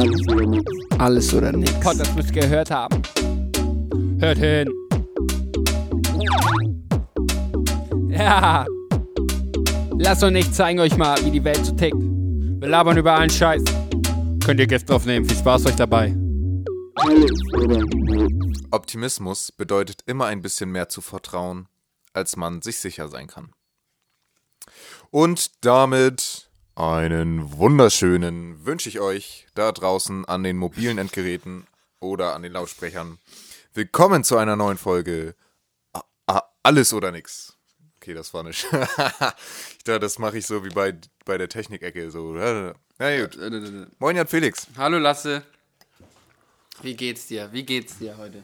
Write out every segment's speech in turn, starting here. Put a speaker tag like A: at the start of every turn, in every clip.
A: Alles oder nichts.
B: Alles oder nichts.
C: Gott, das müsst ihr gehört haben. Hört hin. Ja. Lasst uns nicht zeigen euch mal, wie die Welt so tickt. Wir labern über allen Scheiß. Könnt ihr Gäste aufnehmen. Viel Spaß euch dabei.
D: Optimismus bedeutet immer ein bisschen mehr zu vertrauen, als man sich sicher sein kann. Und damit einen wunderschönen wünsche ich euch da draußen an den mobilen Endgeräten oder an den Lautsprechern. Willkommen zu einer neuen Folge A- A- Alles oder nix. Okay, das war nicht. ich dachte, das mache ich so wie bei, bei der Technikecke. So. Na gut. Moin, Jan Felix.
B: Hallo Lasse. Wie geht's dir? Wie geht's dir heute?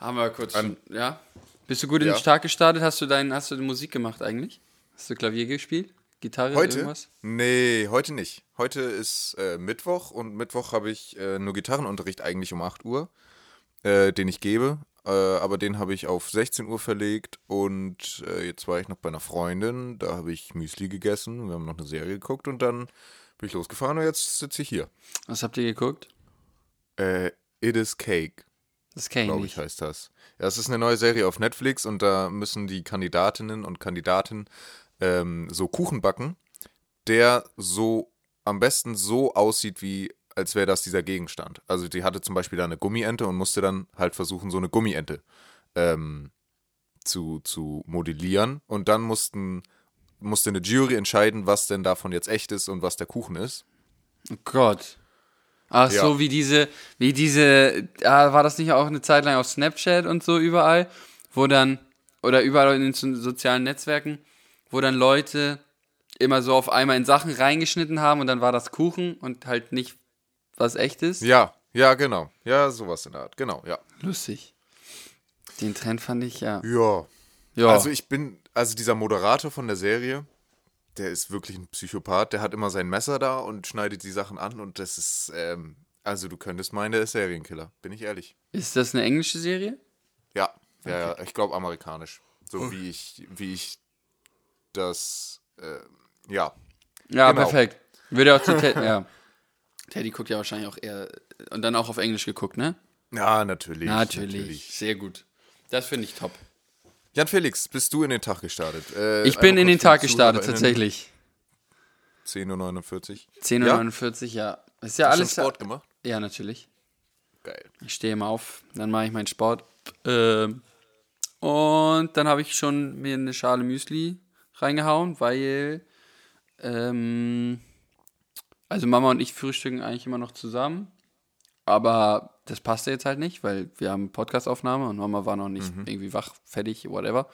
B: Haben wir kurz schon, ja? Bist du gut in
D: Ja.
B: den Tag gestartet? Hast du dein, hast du Musik gemacht eigentlich? Hast du Klavier gespielt? Gitarre,
D: Heute?
B: irgendwas?
D: Nee, heute nicht. Heute ist äh, Mittwoch und Mittwoch habe ich äh, nur Gitarrenunterricht eigentlich um 8 Uhr, äh, den ich gebe. Äh, aber den habe ich auf 16 Uhr verlegt und äh, jetzt war ich noch bei einer Freundin, da habe ich Müsli gegessen, wir haben noch eine Serie geguckt und dann bin ich losgefahren und jetzt sitze ich hier.
B: Was habt ihr geguckt?
D: Äh, It is Cake,
B: Das kenne ich
D: glaube ich, heißt das. Ja, es ist eine neue Serie auf Netflix und da müssen die Kandidatinnen und Kandidaten ähm, so Kuchen backen, der so am besten so aussieht, wie als wäre das dieser Gegenstand. Also die hatte zum Beispiel da eine Gummiente und musste dann halt versuchen, so eine Gummiente ähm, zu, zu modellieren. Und dann mussten, musste eine Jury entscheiden, was denn davon jetzt echt ist und was der Kuchen ist.
B: Oh Gott. Ach
D: Ja.
B: so, wie diese, wie diese, ah, war das nicht auch eine Zeit lang auf Snapchat und so überall, wo dann, oder überall in den so- sozialen Netzwerken, wo dann Leute immer so auf einmal in Sachen reingeschnitten haben und dann war das Kuchen und halt nicht was echtes.
D: Ja, ja, genau. Ja, sowas in der Art. Genau, ja.
B: Lustig. Den Trend fand ich ja.
D: Ja.
B: Ja,
D: Also ich bin, also dieser Moderator von der Serie, der ist wirklich ein Psychopath, der hat immer sein Messer da und schneidet die Sachen an und das ist, ähm, also du könntest meinen, der ist Serienkiller, bin ich ehrlich.
B: ist das eine englische Serie?
D: Ja, ja, ja, ich glaube amerikanisch. So wie ich, wie ich das, äh, ja.
B: Ja,
D: Genau.
B: perfekt. Würde auch zu Teddy, ja. Teddy guckt ja wahrscheinlich auch eher, und dann auch auf Englisch geguckt, ne?
D: Ja, natürlich.
B: Natürlich. Sehr gut. Das finde ich top.
D: Jan Felix, bist du in den Tag gestartet? Äh,
B: Ich bin in den Tag gestartet, tatsächlich.
D: 10.49 Uhr.
B: 10.49 Uhr, ja. Ist ja
D: Hast du
B: alles.
D: Sport gemacht?
B: Ja, natürlich.
D: Geil.
B: Ich stehe immer auf, dann mache ich meinen Sport. Ähm, und dann habe ich schon mir eine Schale Müsli reingehauen, weil. Ähm, also Mama und ich frühstücken eigentlich immer noch zusammen. Aber das passte jetzt halt nicht, weil wir haben Podcastaufnahme und Mama war noch nicht irgendwie wach, fertig, whatever.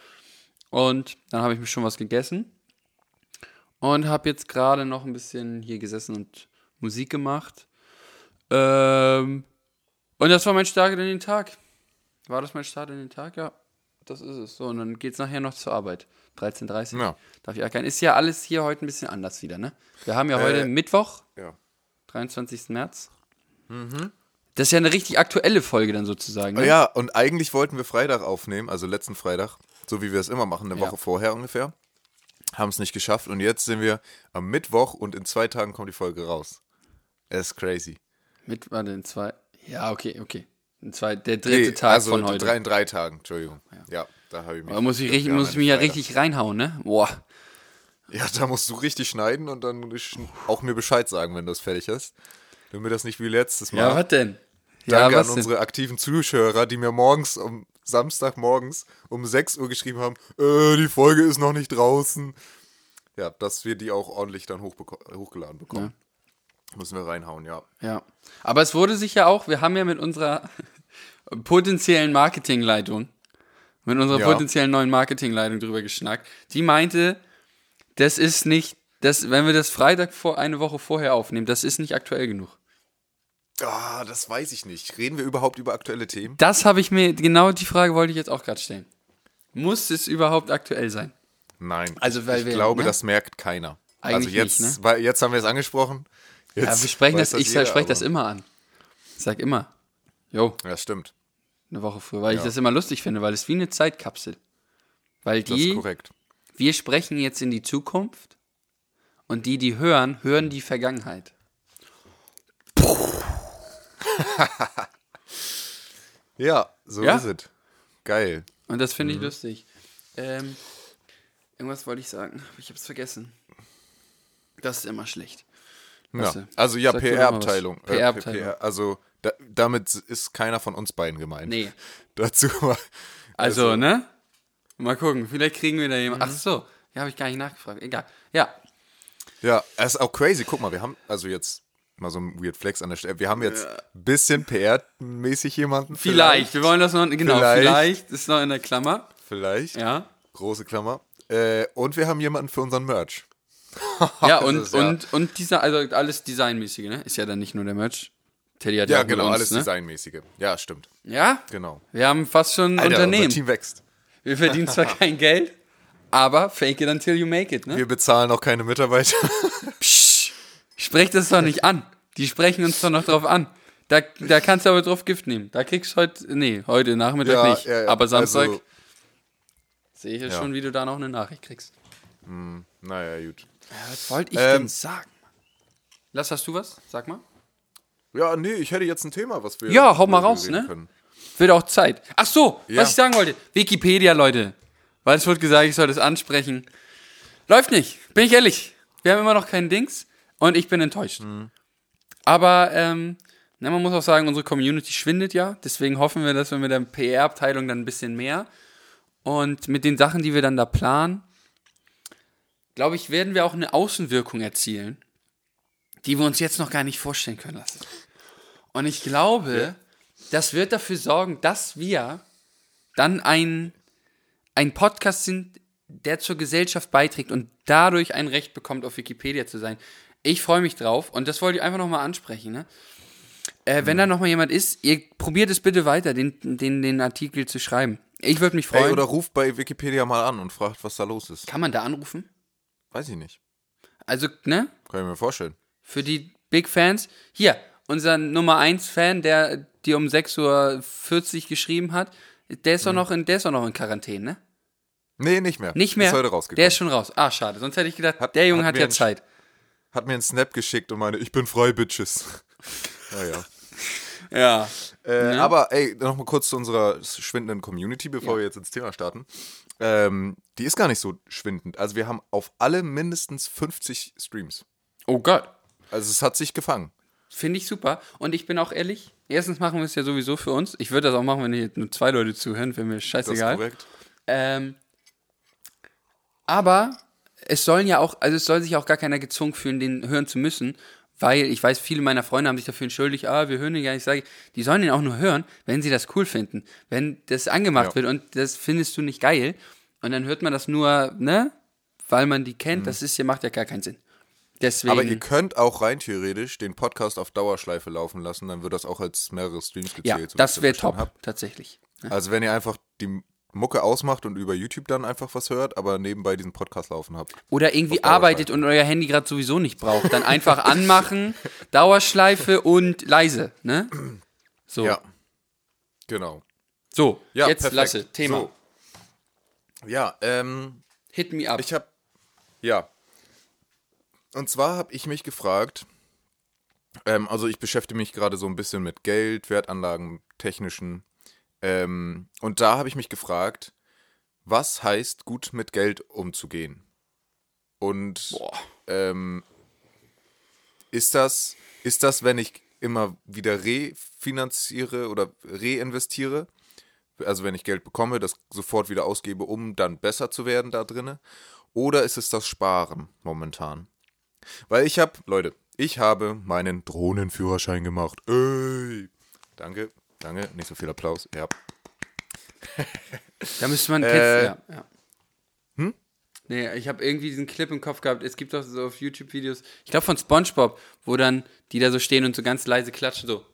B: Und dann habe ich mir schon was gegessen und habe jetzt gerade noch ein bisschen hier gesessen und Musik gemacht. Ähm, und das war mein Start in den Tag. War das mein Start in den Tag? Ja, das ist es. So, und dann geht's nachher noch zur Arbeit. 13.30 Uhr.
D: Ja.
B: Darf ich erkennen. Ist ja alles hier heute ein bisschen anders wieder, ne? Wir haben ja heute
D: Äh,
B: Mittwoch,
D: Ja.
B: 23. März. Das ist ja eine richtig aktuelle Folge dann sozusagen. Ne?
D: Oh Ja, und eigentlich wollten wir Freitag aufnehmen, also letzten Freitag, so wie wir es immer machen, eine
B: Ja.
D: Woche vorher ungefähr. Haben es nicht geschafft und jetzt sind wir am Mittwoch und in zwei Tagen kommt die Folge raus. Es ist crazy.
B: Mit, warte, in zwei. Ja, okay, okay. In zwei, der dritte
D: Nee,
B: Tag
D: also
B: von heute.
D: Drei, in drei Tagen, Entschuldigung. Ja, da habe ich mich.
B: da muss ich, richtig, muss ich mich ja richtig reinhauen, ne? Boah.
D: Ja, da musst du richtig schneiden und dann auch mir Bescheid sagen, wenn du es fertig hast. Damit das nicht wie letztes Mal.
B: Ja, was denn?
D: Danke
B: ja, was
D: an
B: denn?
D: unsere aktiven Zuhörer, die mir morgens um Samstagmorgens um 6 Uhr geschrieben haben, äh, die Folge ist noch nicht draußen. Ja, dass wir die auch ordentlich dann hochgeladen bekommen. Müssen wir reinhauen, ja.
B: Ja. Aber es wurde sich ja auch, wir haben ja mit unserer potenziellen Marketingleitung, mit unserer
D: Ja.
B: potenziellen neuen Marketingleitung drüber geschnackt. Die meinte, das ist nicht, das, wenn wir das Freitag vor eine Woche vorher aufnehmen, das ist nicht aktuell genug.
D: Ah, das weiß ich nicht. Reden wir überhaupt über aktuelle Themen?
B: Das habe ich mir, genau die Frage wollte ich jetzt auch gerade stellen. Muss es überhaupt aktuell sein?
D: Nein.
B: Also, weil
D: ich
B: wir-
D: glaube,
B: ne?
D: das merkt keiner.
B: Eigentlich
D: also jetzt,
B: nicht, ne?
D: weil jetzt haben wir es angesprochen. Jetzt
B: Ja, wir sprechen
D: weiß
B: das, ich
D: jeder,
B: spreche das immer an. Ich sag immer, jo,
D: Ja, stimmt.
B: Eine Woche früher, weil ich
D: Ja.
B: das immer lustig finde, weil es wie eine Zeitkapsel. Weil
D: Das ist
B: die,
D: korrekt.
B: wir sprechen jetzt in die Zukunft und die, die hören, hören die Vergangenheit.
D: Ja, so
B: Ja?
D: ist es. Geil.
B: Und das finde
D: Mhm.
B: ich lustig. Ähm, irgendwas wollte ich sagen, aber ich habe es vergessen. Das ist immer schlecht.
D: Ja. Also ja. PR-Abteilung. Äh,
B: PR-Abteilung.
D: PR, also da, damit ist keiner von uns beiden gemeint.
B: Nee.
D: Dazu mal.
B: Also, ne? Mal gucken, vielleicht kriegen wir da
D: Mhm.
B: jemanden. Ach so, ja, habe ich gar nicht nachgefragt. Egal. Ja,
D: Ja, es ist auch crazy. Guck mal, wir haben also jetzt mal so ein Weird Flex an der Stelle. Wir haben jetzt ein bisschen PR-mäßig jemanden.
B: vielleicht. Wir wollen das noch, genau,
D: Vielleicht.
B: vielleicht, ist noch in der Klammer.
D: Vielleicht.
B: Ja.
D: Große Klammer. Äh, und wir haben jemanden für unseren Merch.
B: Ja, und,
D: ist ja-
B: und, und dieser, also alles Designmäßige, ne? Ist ja dann nicht nur der Merch. Teddy hat
D: Ja,
B: ja, auch
D: genau,
B: uns,
D: alles
B: ne?
D: Designmäßige. Ja, stimmt.
B: Ja,
D: Genau.
B: wir haben fast schon ein
D: Alter, unser
B: Unternehmen.
D: Team wächst.
B: Wir verdienen zwar kein Geld, aber fake it until you make it, ne?
D: Wir bezahlen auch keine Mitarbeiter.
B: Psch, sprech das doch nicht an. Die sprechen uns doch noch drauf an. Da, da kannst du aber drauf Gift nehmen. Da kriegst du heute, nee, heute Nachmittag
D: Ja,
B: nicht.
D: ja,
B: aber Samstag
D: Also-
B: sehe ich ja. schon, wie du da noch eine Nachricht kriegst.
D: naja, gut.
B: Was wollte ich
D: Ähm,
B: denn sagen? Lass, hast du was? Sag mal.
D: Ja, nee, ich hätte jetzt ein Thema, was wir.
B: Ja, hau mal raus, ne?
D: können.
B: Wird auch Zeit. Ach so,
D: Ja.
B: was ich sagen wollte. Wikipedia, Leute. Weil es wurde gesagt, ich soll das ansprechen. Läuft nicht, bin ich ehrlich. Wir haben immer noch keinen Dings und ich bin enttäuscht.
D: Mhm.
B: Aber ähm, na, man muss auch sagen, unsere Community schwindet ja. Deswegen hoffen wir, dass wir mit der PR-Abteilung dann ein bisschen mehr und mit den Sachen, die wir dann da planen, glaube ich, werden wir auch eine Außenwirkung erzielen, die wir uns jetzt noch gar nicht vorstellen können lassen. Und ich glaube, das wird dafür sorgen, dass wir dann ein, ein Podcast sind, der zur Gesellschaft beiträgt und dadurch ein Recht bekommt, auf Wikipedia zu sein. Ich freue mich drauf und das wollte ich einfach nochmal ansprechen. Ne? Äh, wenn da nochmal jemand ist, ihr probiert es bitte weiter, den, den, den Artikel zu schreiben. Ich würde mich freuen.
D: Ey, oder ruft bei Wikipedia mal an und fragt, was da los ist.
B: Kann man da anrufen?
D: Weiß ich nicht.
B: Also, ne?
D: Kann ich mir vorstellen.
B: Für die Big Fans. Hier, unser Nummer 1 Fan, der dir um 6.40 Uhr geschrieben hat, der ist doch noch in, der ist doch noch in Quarantäne, ne?
D: Nee, nicht mehr.
B: Nicht mehr.
D: Ist heute rausgekommen.
B: Der ist schon raus. Ah, schade. Sonst hätte ich gedacht,
D: Hat-
B: der Junge
D: hat
B: hat ja Zeit.
D: Hat mir einen Snap geschickt und meine, ich bin frei, Bitches. naja.
B: Ja.
D: Äh, Aber ey, nochmal kurz zu unserer schwindenden Community, bevor wir jetzt ins Thema starten. Ähm, die ist gar nicht so schwindend. Also wir haben auf alle mindestens 50 Streams.
B: Oh Gott.
D: Also es hat sich gefangen.
B: Finde ich super. Und ich bin auch ehrlich, erstens machen wir es ja sowieso für uns. Ich würde das auch machen, wenn hier nur zwei Leute zuhören, wäre mir
D: Das ist
B: scheißegal.
D: korrekt.
B: Ähm, aber es sollen ja auch, also es soll sich auch gar keiner gezwungen fühlen, den hören zu müssen, weil ich weiß, viele meiner Freunde haben sich dafür entschuldigt, ah, wir hören den gar nicht, sage ich, die sollen den auch nur hören, wenn sie das cool finden. Wenn das angemacht
D: Ja.
B: wird und das findest du nicht geil und dann hört man das nur, ne, weil man die kennt, das ist ja, macht ja gar keinen Sinn. Deswegen.
D: Aber ihr könnt auch rein theoretisch den Podcast auf Dauerschleife laufen lassen, dann wird das auch als mehrere Streams gezählt.
B: ja,
D: so
B: das wäre top,
D: hab.
B: tatsächlich.
D: Also wenn ihr einfach die Mucke ausmacht und über YouTube dann einfach was hört, aber nebenbei diesen Podcast laufen habt.
B: Oder irgendwie arbeitet und euer Handy gerade sowieso nicht braucht. Dann einfach anmachen, Dauerschleife und leise, ne? So.
D: Ja. Genau.
B: So,
D: Ja,
B: jetzt
D: perfekt.
B: Lasse, Thema.
D: So. Ja, ähm,
B: Hit me up.
D: ich habe ja. Und zwar habe ich mich gefragt, ähm, also ich beschäftige mich gerade so ein bisschen mit Geld, Wertanlagen, technischen. Ähm, und da habe ich mich gefragt, was heißt gut mit Geld umzugehen? Und ähm, ist das, ist das, wenn ich immer wieder refinanziere oder reinvestiere? Also wenn ich Geld bekomme, das sofort wieder ausgebe, um dann besser zu werden da drinne? Oder ist es das Sparen momentan? Weil ich habe, Leute, ich habe meinen Drohnenführerschein gemacht. Ey. Danke, danke, nicht so viel Applaus. Ja.
B: Da müsste man.
D: Äh,
B: kennst, ja, ja. Hm? Nee, ich habe irgendwie diesen Clip im Kopf gehabt. Es gibt doch so auf YouTube-Videos, ich glaube von Spongebob, wo dann die da so stehen und so ganz leise klatschen, so.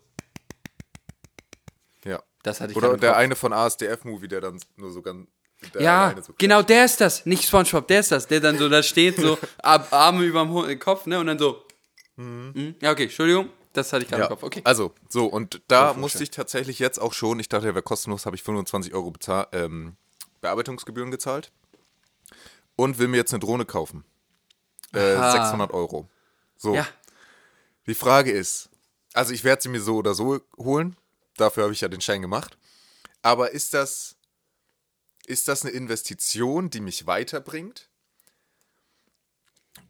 D: ja.
B: Das hatte ich
D: Oder der eine von ASDF-Movie, der dann nur so ganz. Der
B: Ja,
D: so
B: genau, der ist das. Nicht Spongebob, der ist das. Der dann so da steht, so Ab- Arme überm Ho- Kopf, ne? Und dann so. Mhm. Ja, okay, Entschuldigung. Das hatte ich gerade
D: Ja,
B: im Kopf. Okay.
D: also, so, und da
B: Glückwunsch,
D: musste ich tatsächlich jetzt auch schon, ich dachte, der wäre kostenlos, habe ich 25 Euro bezahl, ähm, Bearbeitungsgebühren gezahlt und will mir jetzt eine Drohne kaufen. Äh,
B: Aha.
D: 600 Euro. So,
B: Ja.
D: die Frage ist, Also ich werde sie mir so oder so holen. Dafür habe ich ja den Schein gemacht. Aber ist das, ist das eine Investition, die mich weiterbringt?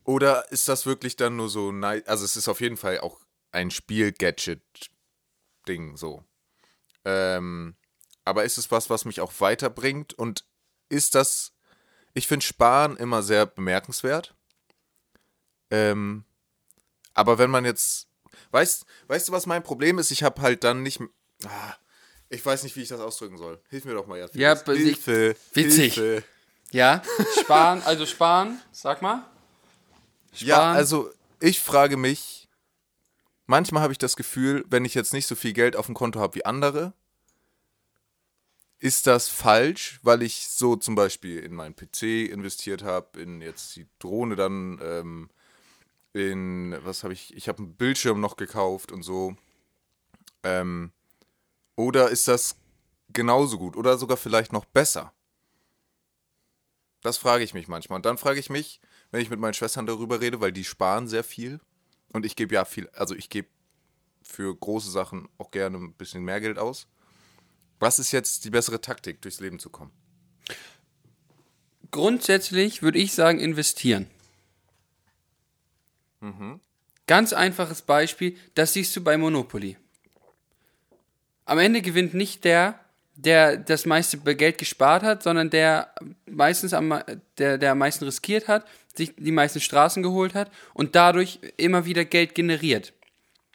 D: Oder ist das wirklich dann nur so nice? Also es ist auf jeden Fall auch ein Spiel-Gadget-Ding so. Ähm, aber ist es was, was mich auch weiterbringt? Und ist das, ich finde Sparen immer sehr bemerkenswert. Ähm, aber wenn man jetzt, weißt, weißt du, was mein Problem ist? Ich habe halt dann nicht, ah, ich weiß nicht, wie ich das ausdrücken soll. Hilf mir doch mal jetzt.
B: Ja,
D: Hilfe,
B: witzig.
D: Hilfe.
B: Ja, sparen, also sparen, sag mal.
D: Ja,
B: Sparen.
D: also ich frage mich, manchmal habe ich das Gefühl, wenn ich jetzt nicht so viel Geld auf dem Konto habe wie andere, ist das falsch, weil ich so zum Beispiel in meinen PC investiert habe, in jetzt die Drohne dann, ähm, in, was habe ich, ich habe einen Bildschirm noch gekauft und so. Ähm, oder ist das genauso gut oder sogar vielleicht noch besser? Das frage ich mich manchmal. Und dann frage ich mich, wenn ich mit meinen Schwestern darüber rede, weil die sparen sehr viel. Und ich gebe ja viel, also ich gebe für große Sachen auch gerne ein bisschen mehr Geld aus. Was ist jetzt die bessere Taktik, durchs Leben zu kommen?
B: Grundsätzlich würde ich sagen, investieren.
D: Mhm.
B: Ganz einfaches Beispiel, das siehst du bei Monopoly. Am Ende gewinnt nicht der, der das meiste Geld gespart hat, sondern der meistens am, der, der am meisten riskiert hat, sich die meisten Straßen geholt hat und dadurch immer wieder Geld generiert.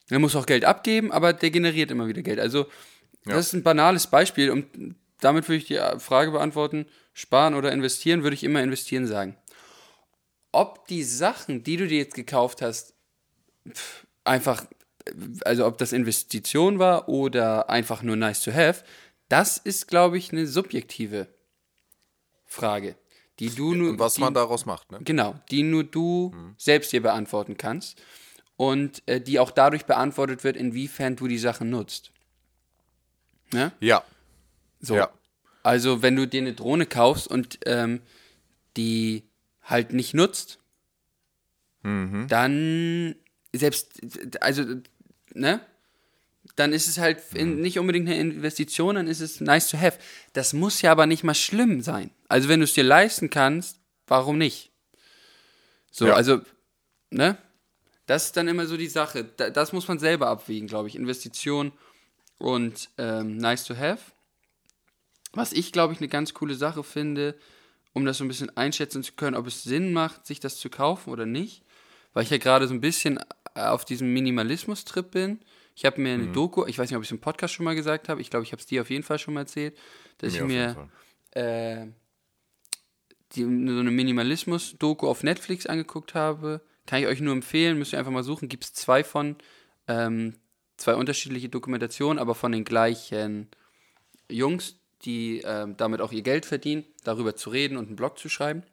B: Er muss auch Geld abgeben, aber der generiert immer wieder Geld. Also, das ist ein banales Beispiel und damit würde ich die Frage beantworten, sparen oder investieren, würde ich immer investieren sagen. Ob die Sachen, die du dir jetzt gekauft hast, einfach, also ob das Investition war oder einfach nur nice to have, das ist, glaube ich, eine subjektive Frage, die du nur,
D: Und was
B: die,
D: man daraus macht, ne?
B: genau, die nur du selbst dir beantworten kannst und äh, die auch dadurch beantwortet wird, inwiefern du die Sachen nutzt. Ne?
D: Ja.
B: So.
D: Ja.
B: Also, wenn du dir eine Drohne kaufst und ähm, die halt nicht nutzt, dann selbst, also, ne? Dann ist es halt in, nicht unbedingt eine Investition, dann ist es nice to have. Das muss ja aber nicht mal schlimm sein. Also, wenn du es dir leisten kannst, warum nicht? So,
D: Ja.
B: also, ne? Das ist dann immer so die Sache. Da, das muss man selber abwägen, glaube ich. Investition und ähm, nice to have. Was ich, glaube ich, eine ganz coole Sache finde, um das so ein bisschen einschätzen zu können, ob es Sinn macht, sich das zu kaufen oder nicht, weil ich ja gerade so ein bisschen äh, auf diesem Minimalismus-Trip bin. Ich habe mir eine
D: Mhm.
B: Doku, ich weiß nicht, ob ich es im Podcast schon mal gesagt habe, ich glaube, ich habe es dir auf jeden Fall schon mal erzählt, dass
D: Mir
B: ich mir äh, die, so eine Minimalismus-Doku auf Netflix angeguckt habe. Kann ich euch nur empfehlen, müsst ihr einfach mal suchen. Gibt es zwei von, ähm, zwei unterschiedliche Dokumentationen, aber von den gleichen Jungs, die ähm, damit auch ihr Geld verdienen, darüber zu reden und einen Blog zu schreiben.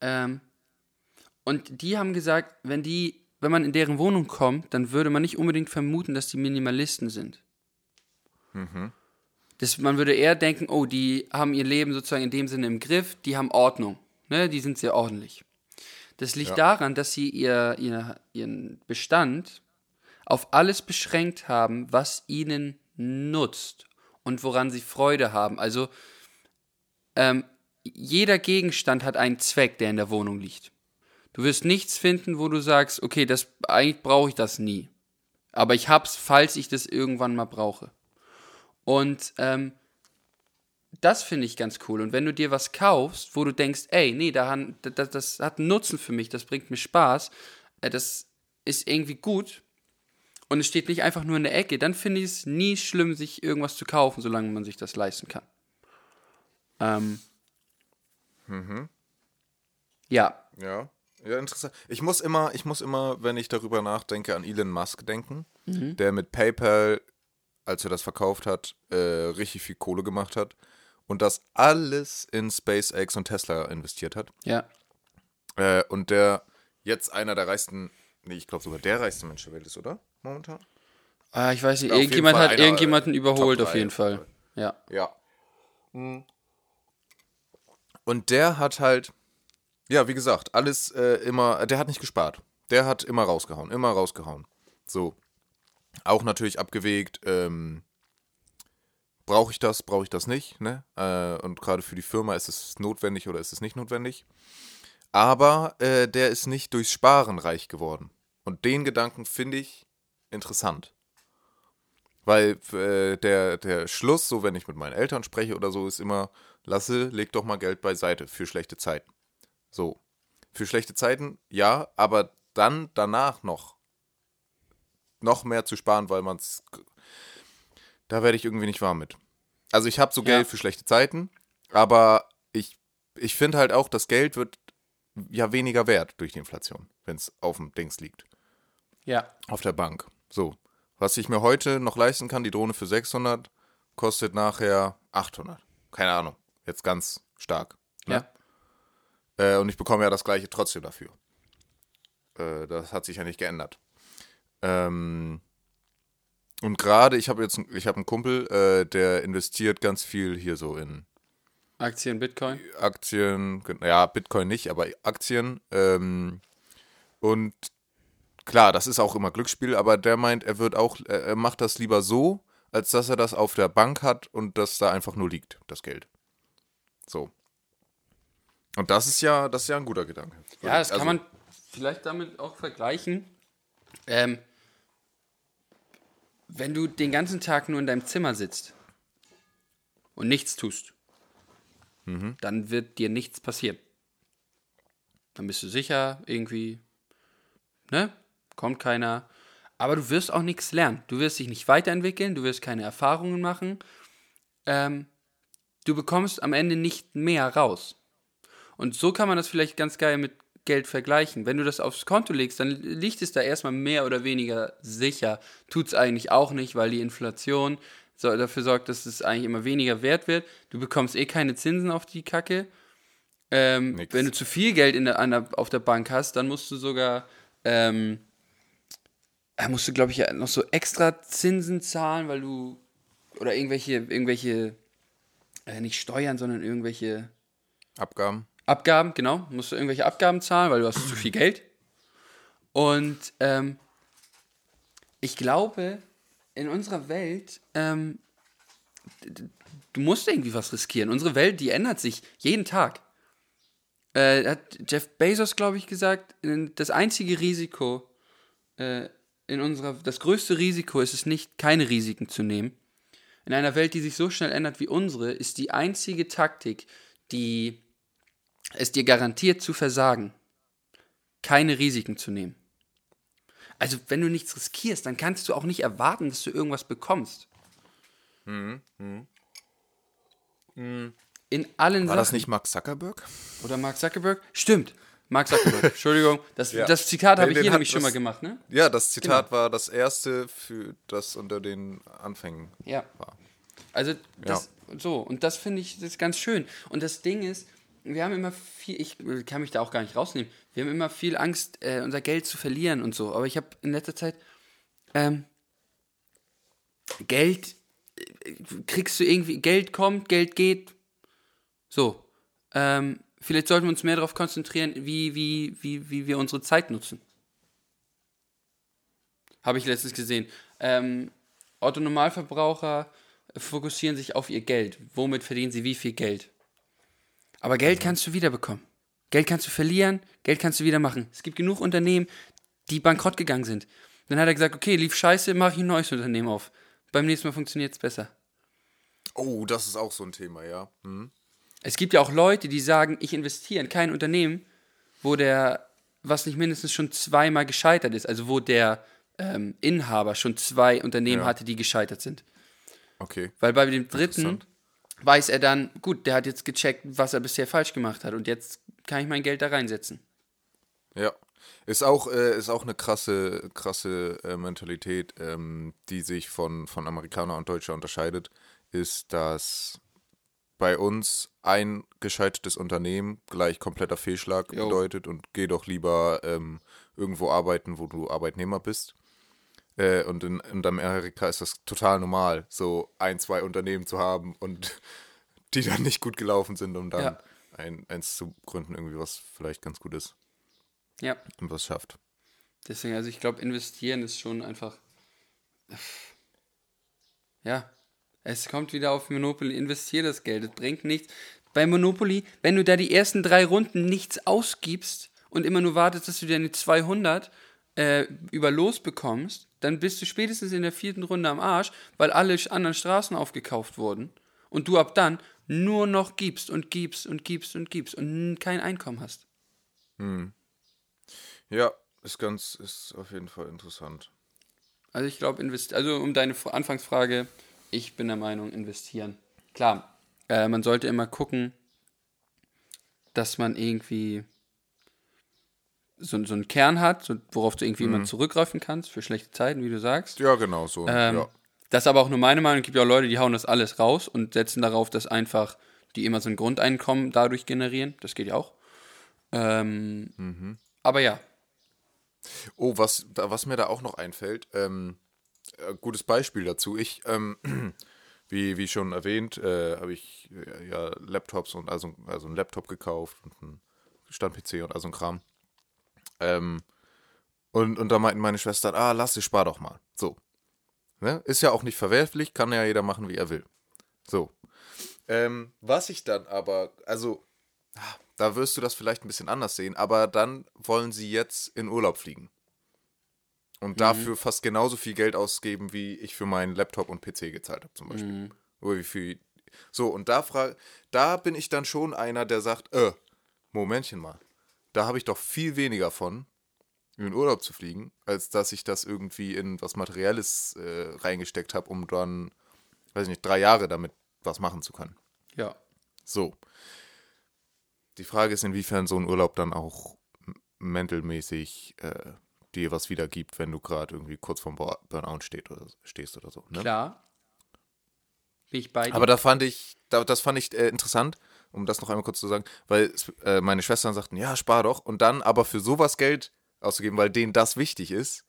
B: Ähm, und die haben gesagt, wenn die, wenn man in deren Wohnung kommt, dann würde man nicht unbedingt vermuten, dass die Minimalisten sind. Das, man würde eher denken, oh, die haben ihr Leben sozusagen in dem Sinne im Griff, die haben Ordnung, ne? die sind sehr ordentlich. Das liegt
D: Ja.
B: daran, dass sie ihr, ihr, ihren Bestand auf alles beschränkt haben, was ihnen nutzt und woran sie Freude haben. Also ähm, jeder Gegenstand hat einen Zweck, der in der Wohnung liegt. Du wirst nichts finden, wo du sagst, okay, das eigentlich brauche ich das nie. Aber ich hab's, falls ich das irgendwann mal brauche. Und ähm, das finde ich ganz cool. Und wenn du dir was kaufst, wo du denkst, ey, nee, da das, das hat einen Nutzen für mich, das bringt mir Spaß, äh, das ist irgendwie gut und es steht nicht einfach nur in der Ecke, dann finde ich es nie schlimm, sich irgendwas zu kaufen, solange man sich das leisten kann. Ähm, Ja,
D: Ja. Ja, interessant. Ich muss immer, ich muss immer, wenn ich darüber nachdenke, an Elon Musk denken, der mit PayPal, als er das verkauft hat, äh, richtig viel Kohle gemacht hat und das alles in SpaceX und Tesla investiert hat.
B: ja.
D: Äh, und der jetzt einer der reichsten, nee, ich glaube sogar der reichste Mensch der Welt ist, oder? Momentan?
B: Ah, ich weiß nicht, irgendjemand hat
D: einer,
B: irgendjemanden
D: äh,
B: überholt auf jeden Fall. Ja.
D: Ja. Und der hat halt, ja, wie gesagt, alles äh, immer, der hat nicht gespart. Der hat immer rausgehauen, immer rausgehauen. So. Auch natürlich abgewegt, ähm, brauche ich das, brauche ich das nicht, ne? Äh, und gerade für die Firma ist es notwendig oder ist es nicht notwendig. Aber äh, der ist nicht durchs Sparen reich geworden. Und den Gedanken finde ich interessant. Weil äh, der, der Schluss, so wenn ich mit meinen Eltern spreche oder so, ist immer, Lasse, leg doch mal Geld beiseite für schlechte Zeiten. So. Für schlechte Zeiten, ja, aber dann danach noch noch mehr zu sparen, weil man es. Da werde ich irgendwie nicht warm mit. Also ich habe so Geld für schlechte Zeiten, aber ich, ich finde halt auch, das Geld wird ja weniger wert durch die Inflation, wenn es auf dem Dings liegt.
B: Ja.
D: Auf der Bank. So. Was ich mir heute noch leisten kann, die Drohne für 600, kostet nachher 800. Keine Ahnung. Jetzt ganz stark. Ne?
B: Ja.
D: Äh, und ich bekomme ja das gleiche trotzdem dafür. Äh, das hat sich ja nicht geändert. Ähm, und gerade, ich habe jetzt, ich habe einen Kumpel, äh, der investiert ganz viel hier so in
B: Aktien, Bitcoin.
D: Aktien, ja, Bitcoin nicht, aber Aktien. Ähm, und klar, das ist auch immer Glücksspiel, aber der meint, er wird auch, er macht das lieber so, als dass er das auf der Bank hat und das da einfach nur liegt, das Geld. So. Und das ist ja, das ist ja ein guter Gedanke.
B: Ja, das kann
D: Also,
B: man vielleicht damit auch vergleichen. Ähm, wenn du den ganzen Tag nur in deinem Zimmer sitzt und nichts tust, dann wird dir nichts passieren. Dann bist du sicher, irgendwie, ne? Kommt keiner. Aber du wirst auch nichts lernen. Du wirst dich nicht weiterentwickeln, du wirst keine Erfahrungen machen. Ähm, du bekommst am Ende nicht mehr raus. Und so kann man das vielleicht ganz geil mit Geld vergleichen. Wenn du das aufs Konto legst, dann liegt es da erstmal mehr oder weniger sicher. Tut es eigentlich auch nicht, weil die Inflation so, dafür sorgt, dass es eigentlich immer weniger wert wird. Du bekommst eh keine Zinsen auf die Kacke. Ähm, wenn du zu viel Geld in der, an der, auf der Bank hast, dann musst du sogar, ähm, äh, musst du, glaube ich, noch so extra Zinsen zahlen, weil du, oder irgendwelche, irgendwelche, äh, nicht Steuern, sondern irgendwelche
D: Abgaben.
B: Abgaben, genau, musst du irgendwelche Abgaben zahlen, weil du hast zu viel Geld. Und ähm, ich glaube, in unserer Welt, ähm, du musst irgendwie was riskieren. Unsere Welt, die ändert sich jeden Tag. Äh, hat Jeff Bezos, glaube ich, gesagt, das einzige Risiko äh, in unserer, das größte Risiko ist es nicht, keine Risiken zu nehmen. In einer Welt, die sich so schnell ändert wie unsere, ist die einzige Taktik, die es dir garantiert zu versagen, keine Risiken zu nehmen. Also, wenn du nichts riskierst, dann kannst du auch nicht erwarten, dass du irgendwas bekommst. In allen
D: War
B: Sachen.
D: das nicht Mark Zuckerberg?
B: Oder Mark Zuckerberg? Stimmt. Mark Zuckerberg. Entschuldigung. Das,
D: Ja.
B: das Zitat habe ich hier nämlich schon mal gemacht, ne?
D: Ja, das Zitat
B: Genau.
D: war das erste, für das unter den Anfängen
B: Ja.
D: war.
B: Also das so und das finde ich das ist ganz schön und das Ding ist, wir haben immer viel, ich kann mich da auch gar nicht rausnehmen. Wir haben immer viel Angst, äh, unser Geld zu verlieren und so. Aber ich habe in letzter Zeit ähm, Geld äh, kriegst du irgendwie Geld kommt, Geld geht. So. Ähm, vielleicht sollten wir uns mehr darauf konzentrieren, wie, wie, wie, wie wir unsere Zeit nutzen. Habe ich letztens gesehen. Ähm, Otto-Normalverbraucher fokussieren sich auf ihr Geld. Womit verdienen sie wie viel Geld? Aber Geld kannst du wiederbekommen. Geld kannst du verlieren, Geld kannst du wieder machen. Es gibt genug Unternehmen, die bankrott gegangen sind. Dann hat er gesagt, okay, lief scheiße, mache ich ein neues Unternehmen auf. Beim nächsten Mal funktioniert es besser.
D: Oh, das ist auch so ein Thema, ja. Hm.
B: Es gibt ja auch Leute, die sagen, ich investiere in kein Unternehmen, wo der, was nicht mindestens schon zweimal gescheitert ist, also wo der ähm, Inhaber schon zwei Unternehmen
D: Ja.
B: hatte, die gescheitert sind.
D: Okay.
B: Weil bei dem dritten. Weiß er dann, gut, der hat jetzt gecheckt, was er bisher falsch gemacht hat und jetzt kann ich mein Geld da reinsetzen.
D: Ja. Ist auch, äh, ist auch eine krasse, krasse äh, Mentalität, ähm, die sich von, von Amerikaner und Deutscher unterscheidet, ist, dass bei uns ein gescheitertes Unternehmen gleich kompletter Fehlschlag
B: Jo.
D: bedeutet und geh doch lieber ähm, irgendwo arbeiten, wo du Arbeitnehmer bist. Äh, und in, in Amerika ist das total normal, so ein, zwei Unternehmen zu haben und die dann nicht gut gelaufen sind, um dann
B: Ja.
D: ein, eins zu gründen, irgendwie was vielleicht ganz gut ist
B: Ja,
D: und was schafft.
B: deswegen, also ich glaube, investieren ist schon einfach Ja. Es kommt wieder auf Monopoly. Investier das Geld. Es bringt nichts. Bei Monopoly, wenn du da die ersten drei Runden nichts ausgibst und immer nur wartest, dass du deine 200 äh, über Los bekommst, dann bist du spätestens in der vierten Runde am Arsch, weil alle anderen Straßen aufgekauft wurden und du ab dann nur noch gibst und gibst und gibst und gibst und kein Einkommen hast.
D: Ja, ist ganz, ist auf jeden Fall interessant.
B: Also ich glaube, also um deine Anfangsfrage, ich bin der Meinung, investieren. Klar, äh, man sollte immer gucken, dass man irgendwie so, so einen Kern hat, so, worauf du irgendwie immer zurückgreifen kannst für schlechte Zeiten, wie du sagst.
D: Ja, genau so.
B: Ähm,
D: ja.
B: Das ist aber auch nur meine Meinung. Es gibt ja auch Leute, die hauen das alles raus und setzen darauf, dass einfach die immer so ein Grundeinkommen dadurch generieren. Das geht ja auch. Ähm, Aber ja,
D: Oh, was, da, was mir da auch noch einfällt, ähm, äh, gutes Beispiel dazu. Ich, ähm, wie, wie schon erwähnt, äh, habe ich äh, ja Laptops und also, also einen Laptop gekauft und einen Stand-PC und also ein Kram. Ähm, und, und da meinten meine Schwestern, ah, lass dich, spar doch mal. So. Ne? Ist ja auch nicht verwerflich, kann ja jeder machen, wie er will. So. Ähm, was ich dann aber, also, ah, da wirst du das vielleicht ein bisschen anders sehen, aber dann wollen sie jetzt in Urlaub fliegen. Und dafür fast genauso viel Geld ausgeben, wie ich für meinen Laptop und PC gezahlt habe, zum Beispiel. Oder wie viel. So, und da, frag, da bin ich dann schon einer, der sagt, äh, Momentchen mal, da habe ich doch viel weniger von, in den Urlaub zu fliegen, als dass ich das irgendwie in was Materielles äh, reingesteckt habe, um dann, weiß ich nicht, drei Jahre damit was machen zu können.
B: ja.
D: So. Die Frage ist, inwiefern so ein Urlaub dann auch mentalmäßig äh, dir was wiedergibt, wenn du gerade irgendwie kurz vorm Bur- Burnout steht oder, stehst oder so. Ne?
B: Klar. Bin ich bei dir.
D: Aber da fand ich, da, das fand ich äh, interessant, um das noch einmal kurz zu sagen, weil äh, meine Schwestern sagten, ja, spar doch. Und dann aber für sowas Geld auszugeben, weil denen das wichtig ist,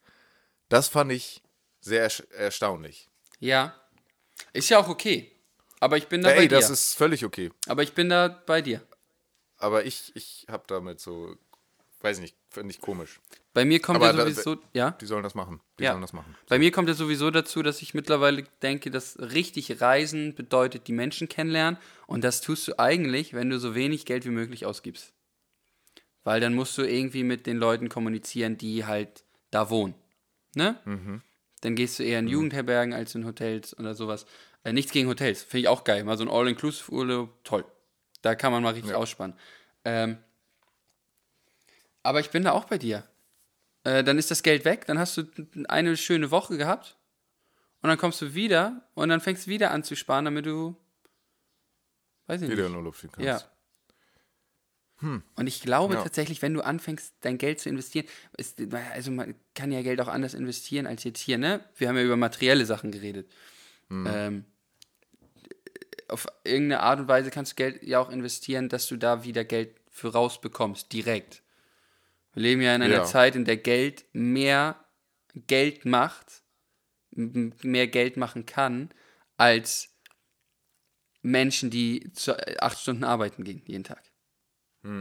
D: das fand ich sehr ersch- erstaunlich.
B: ja. Ist ja auch okay. Aber ich bin da
D: Ja,
B: bei
D: ey,
B: dir.
D: das ist völlig okay.
B: Aber ich bin da bei dir.
D: Aber ich, ich habe damit so, weiß nicht, finde ich komisch.
B: Bei mir kommt
D: Aber
B: ja
D: da-
B: sowieso, ja.
D: Die sollen das machen. Die
B: Ja.
D: sollen das machen.
B: Bei mir kommt ja sowieso dazu, dass ich mittlerweile denke, dass richtig Reisen bedeutet, die Menschen kennenlernen. Und das tust du eigentlich, wenn du so wenig Geld wie möglich ausgibst. Weil dann musst du irgendwie mit den Leuten kommunizieren, die halt da wohnen. Ne?
D: Mhm.
B: Dann gehst du eher in Jugendherbergen als in Hotels oder sowas. Äh, nichts gegen Hotels, finde ich auch geil. Mal so ein All-Inclusive-Urlaub, toll. Da kann man mal richtig
D: Ja.
B: ausspannen. Ähm, aber ich bin da auch bei dir. Äh, dann ist das Geld weg, dann hast du eine schöne Woche gehabt und dann kommst du wieder und dann fängst du wieder an zu sparen, damit du, weiß ich
D: Wieder
B: nicht.
D: in Urlaub fliegen kannst.
B: Ja. Und ich glaube
D: Ja.
B: tatsächlich, wenn du anfängst, dein Geld zu investieren, ist, also man kann ja Geld auch anders investieren als jetzt hier, ne? Wir haben ja über materielle Sachen geredet. Ähm, auf irgendeine Art und Weise kannst du Geld ja auch investieren, dass du da wieder Geld für rausbekommst, direkt. Wir leben ja in einer
D: Ja.
B: Zeit, in der Geld mehr Geld macht, mehr Geld machen kann, als Menschen, die zu äh, acht Stunden arbeiten gehen, jeden Tag.
D: Ja,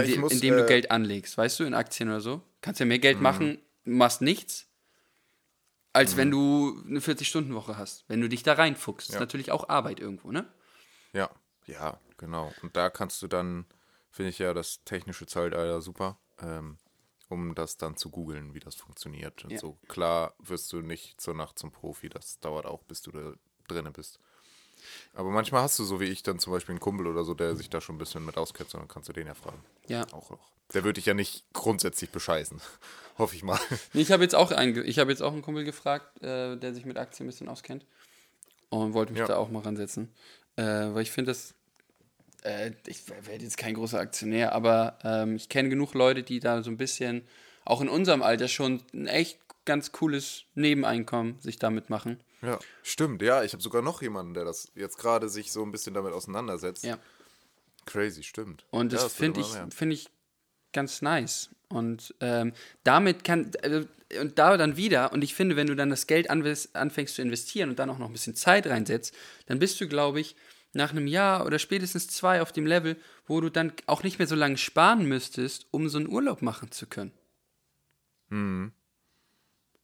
B: Inde-
D: ich muss,
B: indem du
D: äh,
B: Geld anlegst, weißt du, in Aktien oder so. Kannst ja mehr Geld machen, machst nichts, als wenn du eine 40-Stunden-Woche hast. Wenn du dich da reinfuchst.
D: Ja.
B: Ist natürlich auch Arbeit irgendwo, ne?
D: Ja, ja, genau. Und da kannst du dann, finde ich ja das technische Zeitalter super, ähm, um das dann zu googeln, wie das funktioniert. Und
B: Ja.
D: so klar wirst du nicht zur Nacht zum Profi, das dauert auch, bis du da drinne bist. Aber manchmal hast du so wie ich dann zum Beispiel einen Kumpel oder so, der sich da schon ein bisschen mit auskennt, und dann kannst du den ja fragen.
B: Ja.
D: Auch noch. Der würde dich ja nicht grundsätzlich bescheißen. Hoffe ich mal.
B: Nee, Ich habe jetzt auch einen, ich habe jetzt auch einen Kumpel gefragt, äh, der sich mit Aktien ein bisschen auskennt. Und wollte mich
D: Ja.
B: da auch mal ransetzen. Äh, weil ich finde das. Äh, ich werde jetzt kein großer Aktionär, aber ähm, ich kenne genug Leute, die da so ein bisschen, auch in unserem Alter, schon ein echt ganz cooles Nebeneinkommen sich damit machen.
D: Ja, stimmt. Ja, ich habe sogar noch jemanden, der das jetzt gerade sich so ein bisschen damit auseinandersetzt.
B: Ja.
D: Crazy, stimmt.
B: Und
D: Ja,
B: das finde ich, finde ich ganz nice. Und ähm, damit kann, äh, und da dann wieder, und ich finde, wenn du dann das Geld anfängst zu investieren und dann auch noch ein bisschen Zeit reinsetzt, dann bist du, glaube ich, nach einem Jahr oder spätestens zwei auf dem Level, wo du dann auch nicht mehr so lange sparen müsstest, um so einen Urlaub machen zu können.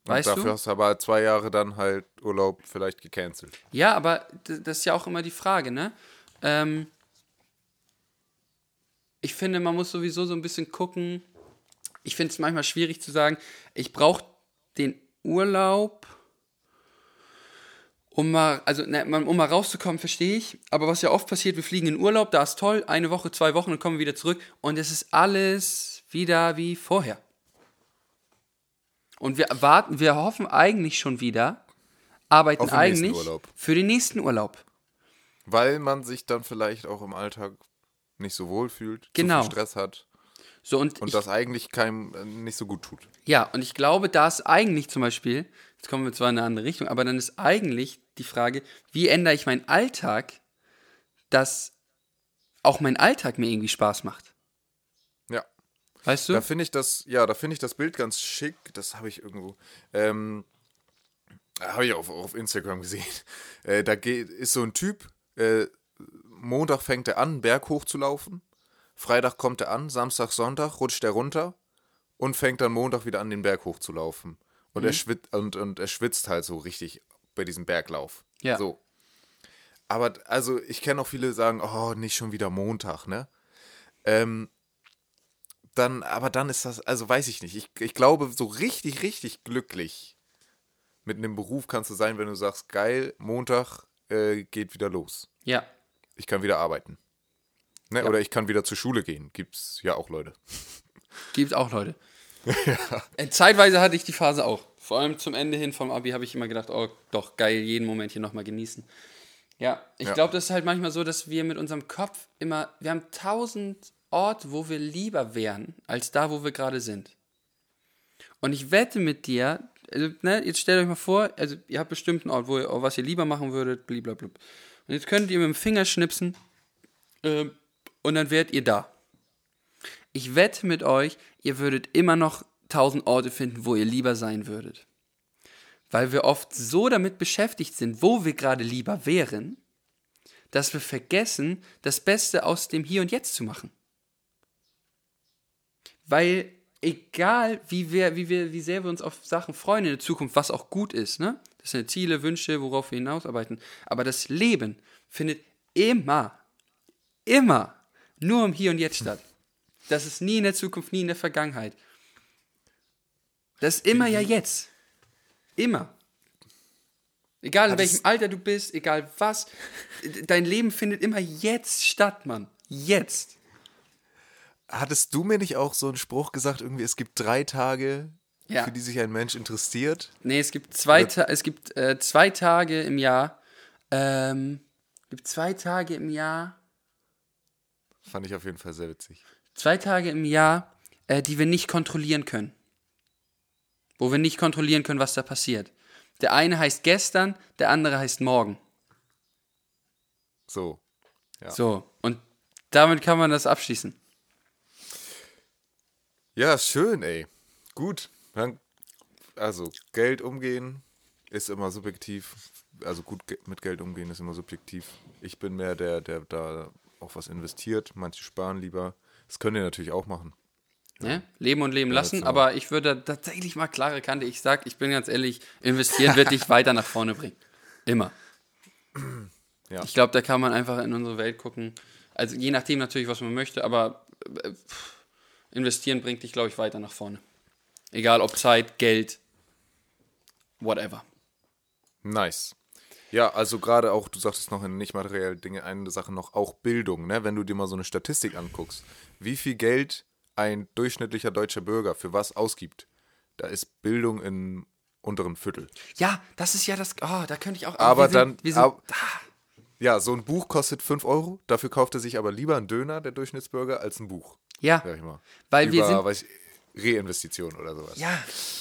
B: Weißt
D: dafür
B: du?
D: hast du aber zwei Jahre dann halt Urlaub vielleicht gecancelt.
B: Ja, aber das ist ja auch immer die Frage, ne? Ähm, ich finde, man muss sowieso so ein bisschen gucken. Ich finde es manchmal schwierig zu sagen, ich brauche den Urlaub, um mal, also ne, um mal rauszukommen, verstehe ich. Aber was ja oft passiert, wir fliegen in Urlaub, da ist toll, eine Woche, zwei Wochen und kommen wieder zurück und es ist alles wieder wie vorher. Und wir warten, wir hoffen eigentlich schon wieder, arbeiten eigentlich für den nächsten Urlaub.
D: Weil man sich dann vielleicht auch im Alltag nicht so wohl fühlt,
B: Genau.
D: zu viel Stress hat
B: So und,
D: und
B: ich,
D: das eigentlich keinem äh, nicht so gut tut.
B: ja, und ich glaube, da ist eigentlich zum Beispiel, jetzt kommen wir zwar in eine andere Richtung, aber dann ist eigentlich die Frage, wie ändere ich meinen Alltag, dass auch mein Alltag mir irgendwie Spaß macht.
D: Ja.
B: Weißt du?
D: Da finde ich das, ja, da finde ich das Bild ganz schick. Das habe ich irgendwo, ähm, habe ich auf, auf Instagram gesehen. Äh, da geht, ist so ein Typ, äh, Montag fängt er an, Berg hoch zu laufen. Freitag kommt er an, Samstag, Sonntag rutscht er runter und fängt dann Montag wieder an, den Berg hoch zu laufen. Und, er, schwitzt, und, und er schwitzt halt so richtig bei diesem Berglauf.
B: Ja.
D: So. Aber also, ich kenne auch viele, die sagen, oh, nicht schon wieder Montag, ne? Ähm, dann, aber dann ist das, also weiß ich nicht. Ich, ich glaube, so richtig, richtig glücklich mit einem Beruf kannst du sein, wenn du sagst, geil, Montag äh, geht wieder los.
B: ja.
D: Ich kann wieder arbeiten. Ne? Oder ich kann wieder zur Schule gehen. Gibt's ja auch Leute.
B: Gibt auch Leute. Äh, Zeitweise hatte ich die Phase auch. Vor allem zum Ende hin vom Abi habe ich immer gedacht, oh, doch, geil, jeden Moment hier nochmal genießen. Ja, ich
D: Ja.
B: glaube, das ist halt manchmal so, dass wir mit unserem Kopf immer, wir haben tausend Orte, wo wir lieber wären, als da, wo wir gerade sind. Und ich wette mit dir, also, ne, jetzt stellt euch mal vor, also ihr habt bestimmt einen Ort, wo ihr, was ihr lieber machen würdet, blablabla. Und jetzt könntet ihr mit dem Finger schnipsen äh, und dann wärt ihr da. Ich wette mit euch, ihr würdet immer noch tausend Orte finden, wo ihr lieber sein würdet. Weil wir oft so damit beschäftigt sind, wo wir gerade lieber wären, dass wir vergessen, das Beste aus dem Hier und Jetzt zu machen. Weil egal, wie, wir, wie, wir, wie sehr wir uns auf Sachen freuen in der Zukunft, was auch gut ist, ne? das sind Ziele, Wünsche, worauf wir hinausarbeiten, aber das Leben findet immer, immer nur im Hier und Jetzt statt. Das ist nie in der Zukunft, nie in der Vergangenheit. Das ist immer ja jetzt. Immer. Egal in welchem Alter du bist, egal was, dein Leben findet immer jetzt statt, Mann. Jetzt.
D: Hattest du mir nicht auch so einen Spruch gesagt, irgendwie, es gibt drei Tage,
B: Ja.
D: für die sich ein Mensch interessiert?
B: Nee, es gibt zwei, Ta es gibt, äh, zwei Tage im Jahr. Ähm, es gibt zwei Tage im Jahr.
D: Fand ich auf jeden Fall sehr witzig.
B: Zwei Tage im Jahr, äh, die wir nicht kontrollieren können. Wo wir nicht kontrollieren können, was da passiert. Der eine heißt gestern, der andere heißt morgen.
D: So. Ja.
B: So, und damit kann man das abschließen.
D: Ja, schön, ey. Gut. Also, Geld umgehen ist immer subjektiv. Also gut mit Geld umgehen ist immer subjektiv. Ich bin mehr der, der da auch was investiert. Manche sparen lieber. Das könnt ihr natürlich auch machen.
B: Ne? Leben und leben lassen,
D: so.
B: aber ich würde tatsächlich mal klare Kante. Ich sag, ich bin ganz ehrlich, investieren wird dich weiter nach vorne bringen. Immer.
D: Ja.
B: Ich glaube, da kann man einfach in unsere Welt gucken. Also je nachdem natürlich, was man möchte, aber äh, pff, investieren bringt dich, glaube ich, weiter nach vorne. Egal ob Zeit, Geld, whatever.
D: Nice. Ja, also gerade auch, du sagtest noch in nicht materielle Dinge, eine Sache noch, auch Bildung, ne? Wenn du dir mal so eine Statistik anguckst, wie viel Geld ein durchschnittlicher deutscher Bürger für was ausgibt, da ist Bildung im unteren Viertel.
B: Ja, das ist ja das. Oh, da könnte ich auch.
D: Aber
B: wir sind,
D: dann,
B: Wir sind,
D: ab- ja, so ein Buch kostet 5 Euro, dafür kauft er sich aber lieber einen Döner, der Durchschnittsbürger, als ein Buch,
B: ja,
D: sag ich mal.
B: weil wir
D: Über,
B: sind.
D: weiß ich, Reinvestition oder sowas.
B: Ja,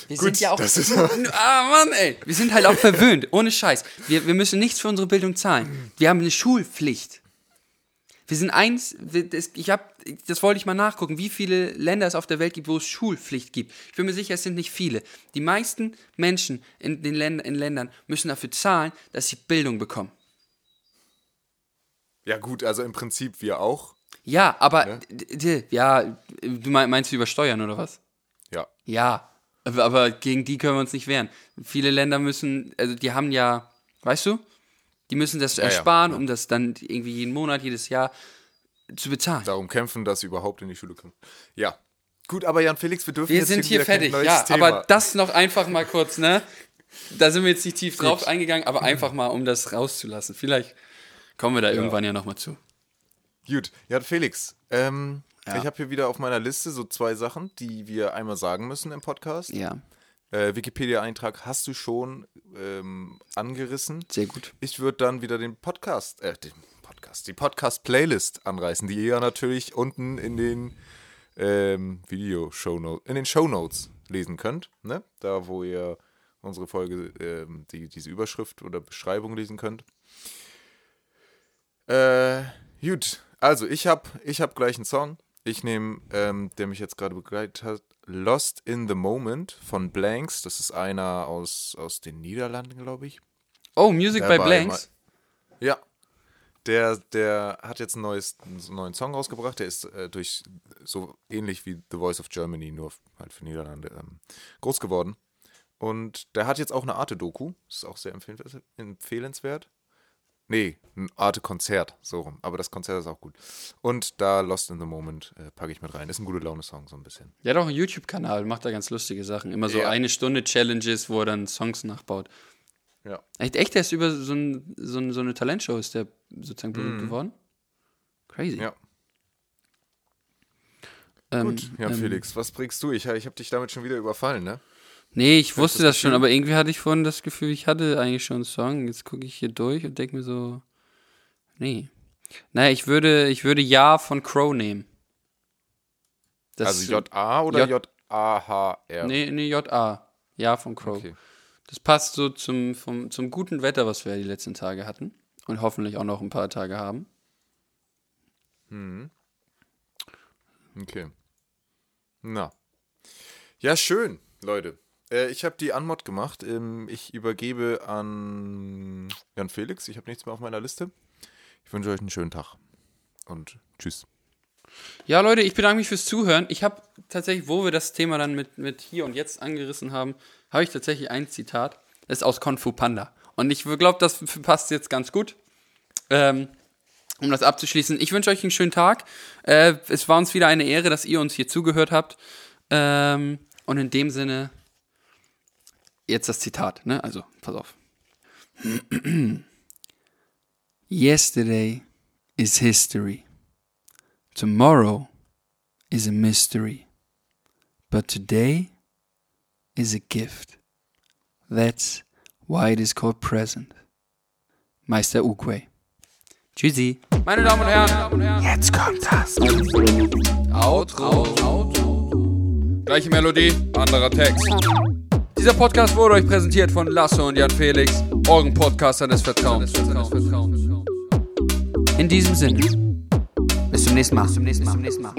B: wir
D: Gut,
B: sind ja auch.
D: das ist-
B: ah, Mann, ey. Wir sind halt auch verwöhnt, ohne Scheiß. Wir, wir müssen nichts für unsere Bildung zahlen. Wir haben eine Schulpflicht. Wir sind eins, wir- das, ich hab, das wollte ich mal nachgucken, wie viele Länder es auf der Welt gibt, wo es Schulpflicht gibt. Ich bin mir sicher, es sind nicht viele. Die meisten Menschen in den Ländern, in Ländern müssen dafür zahlen, dass sie Bildung bekommen.
D: Ja, gut, also im Prinzip wir auch.
B: Ja, aber,
D: Ne?
B: ja, du mein- meinst du über Steuern oder was?
D: Ja.
B: Ja, Aber, gegen die können wir uns nicht wehren. Viele Länder müssen, also die haben ja, weißt du, die müssen das
D: ja.
B: ersparen, um das dann irgendwie jeden Monat, jedes Jahr zu bezahlen.
D: Darum kämpfen, dass sie überhaupt in die Schule kommen. Ja. Gut, aber Jan Felix, wir dürfen
B: Wir
D: jetzt
B: sind hier
D: kein
B: fertig, ja,
D: Thema.
B: aber das noch einfach mal kurz, ne? Da sind wir jetzt nicht tief drauf
D: Gut.
B: eingegangen, aber einfach mal, um das rauszulassen. Vielleicht kommen wir da irgendwann ja nochmal zu.
D: Gut, Jan Felix, ähm,
B: Ja.
D: ich habe hier wieder auf meiner Liste so zwei Sachen, die wir einmal sagen müssen im Podcast.
B: Ja,
D: Äh, Wikipedia-Eintrag hast du schon ähm, angerissen.
B: sehr gut.
D: Ich würde dann wieder den Podcast, äh, den Podcast, die Podcast-Playlist anreißen, die ihr ja natürlich unten in den ähm, Video-Shownotes, in den Shownotes lesen könnt, ne? Da, wo ihr unsere Folge, ähm, die, diese Überschrift oder Beschreibung lesen könnt. Äh, gut, also ich habe ich hab gleich einen Song. Ich nehme, ähm, der mich jetzt gerade begleitet hat, Lost in the Moment von Blanks. Das ist einer aus, aus den Niederlanden, glaube ich.
B: Oh, Music
D: Der
B: by Blanks.
D: Ja. Der, der hat jetzt ein neues, einen neuen Song rausgebracht. Der ist äh, durch so ähnlich wie The Voice of Germany, nur halt für Niederlande, ähm, groß geworden. Und der hat jetzt auch eine Arte-Doku. Das ist auch sehr empfehlens- empfehlenswert. Nee, ein Arte-Konzert, so rum. Aber das Konzert ist auch gut. Und da Lost in the Moment äh, packe ich mit rein. Ist ein gute Laune-Song, so ein bisschen.
B: Der hat auch einen YouTube-Kanal, macht da ganz lustige Sachen. Immer so
D: Ja.
B: eine Stunde Challenges, wo er dann Songs nachbaut.
D: Ja.
B: Echt, echt, der ist über so, ein, so, ein, so eine Talentshow ist der sozusagen berühmt geworden? Crazy.
D: Ja.
B: Ähm,
D: Gut, Jan
B: ähm,
D: Felix, was bringst du? Ich, ich habe dich damit schon wieder überfallen, ne?
B: Nee, ich wusste
D: das
B: das schon, aber irgendwie hatte ich vorhin das Gefühl, ich hatte eigentlich schon einen Song. Jetzt gucke ich hier durch und denke mir so, nee. Naja, ich würde, ich würde Ja von Crow nehmen. Das
D: also J-A oder J-A-H-R?
B: Nee, nee, J-A. Ja von Crow.
D: Okay.
B: Das passt so zum, vom, zum guten Wetter, was wir die letzten Tage hatten. Und hoffentlich auch noch ein paar Tage haben.
D: Okay. Na. Ja, schön, Leute. Äh, ich habe die Anmod gemacht. Ähm, ich übergebe an Jan Felix. Ich habe nichts mehr auf meiner Liste. Ich wünsche euch einen schönen Tag. Und tschüss.
B: Ja, Leute, ich bedanke mich fürs Zuhören. Ich habe tatsächlich, wo wir das Thema dann mit, mit hier und jetzt angerissen haben, habe ich tatsächlich ein Zitat. Das ist aus Kung Fu Panda. Und ich glaube, das passt jetzt ganz gut. Ähm, um das abzuschließen, ich wünsche euch einen schönen Tag. Äh, es war uns wieder eine Ehre, dass ihr uns hier zugehört habt. Ähm, und in dem Sinne, jetzt das Zitat, ne? Also, pass auf. Yesterday is history. Tomorrow is a mystery. But today is a gift. That's why it is called present. Meister Uguay. Tschüssi. Meine Damen und Herren, jetzt kommt das Outro. Gleiche Melodie, anderer Text. Dieser Podcast wurde euch präsentiert von Lasse und Jan Felix, euren Podcaster des Vertrauens. In diesem Sinne. Bis zum nächsten Mal. Bis zum nächsten Mal.